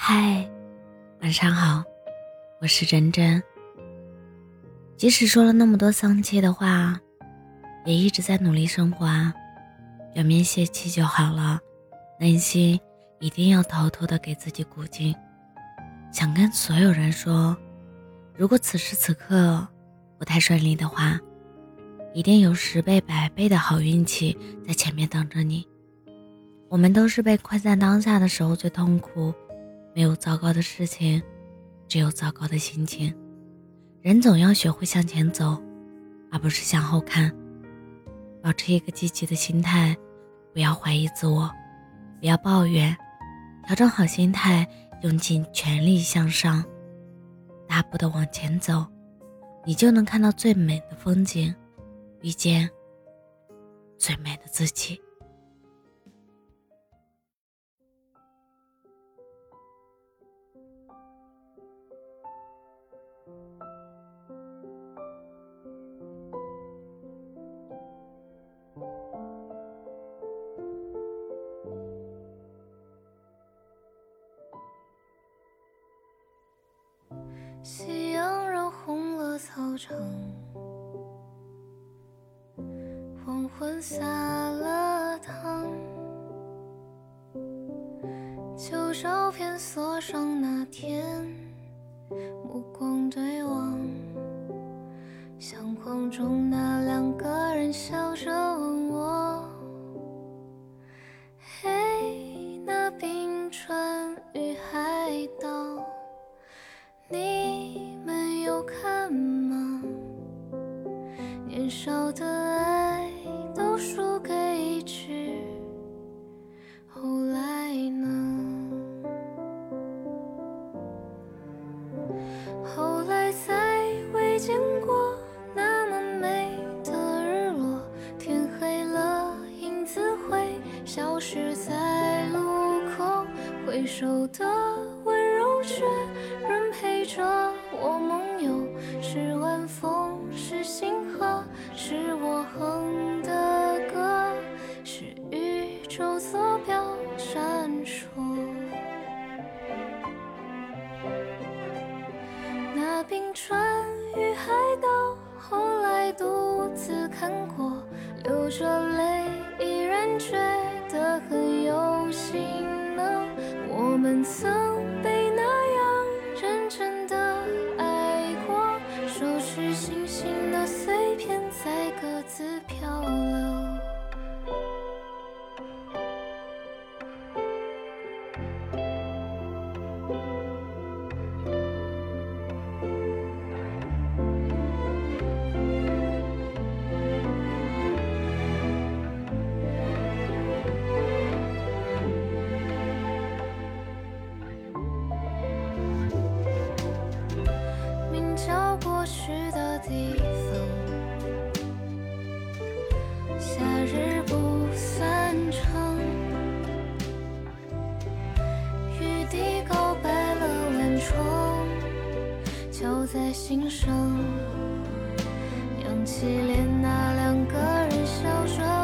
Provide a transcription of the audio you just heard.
嗨，晚上好，我是真真。即使说了那么多丧气的话，也一直在努力生活啊。表面泄气就好了，内心一定要偷偷的给自己鼓劲。想跟所有人说，如果此时此刻不太顺利的话，一定有十倍百倍的好运气在前面等着你。我们都是被困在当下的时候最痛苦。没有糟糕的事情，只有糟糕的心情。人总要学会向前走，而不是向后看。保持一个积极的心态，不要怀疑自我，不要抱怨，调整好心态，用尽全力向上，大步的往前走，你就能看到最美的风景，遇见最美的自己。黄昏洒了糖，旧照片锁上那天，目光对望，相框中那两个人笑着年少的爱都输给一句，后来呢？后来再未见过那么美的日落，天黑了，影子会消失在路口，回首的温柔却仍陪着我梦游，是晚风，是星冰川与海岛，后来独自看过，流着泪依然觉得很有心呢。我们曾被那样认真的爱过，收拾星星的碎片。在各自漂。地方。夏日不算长，雨滴告白了晚窗，敲在心上，扬起脸，那两个人笑着。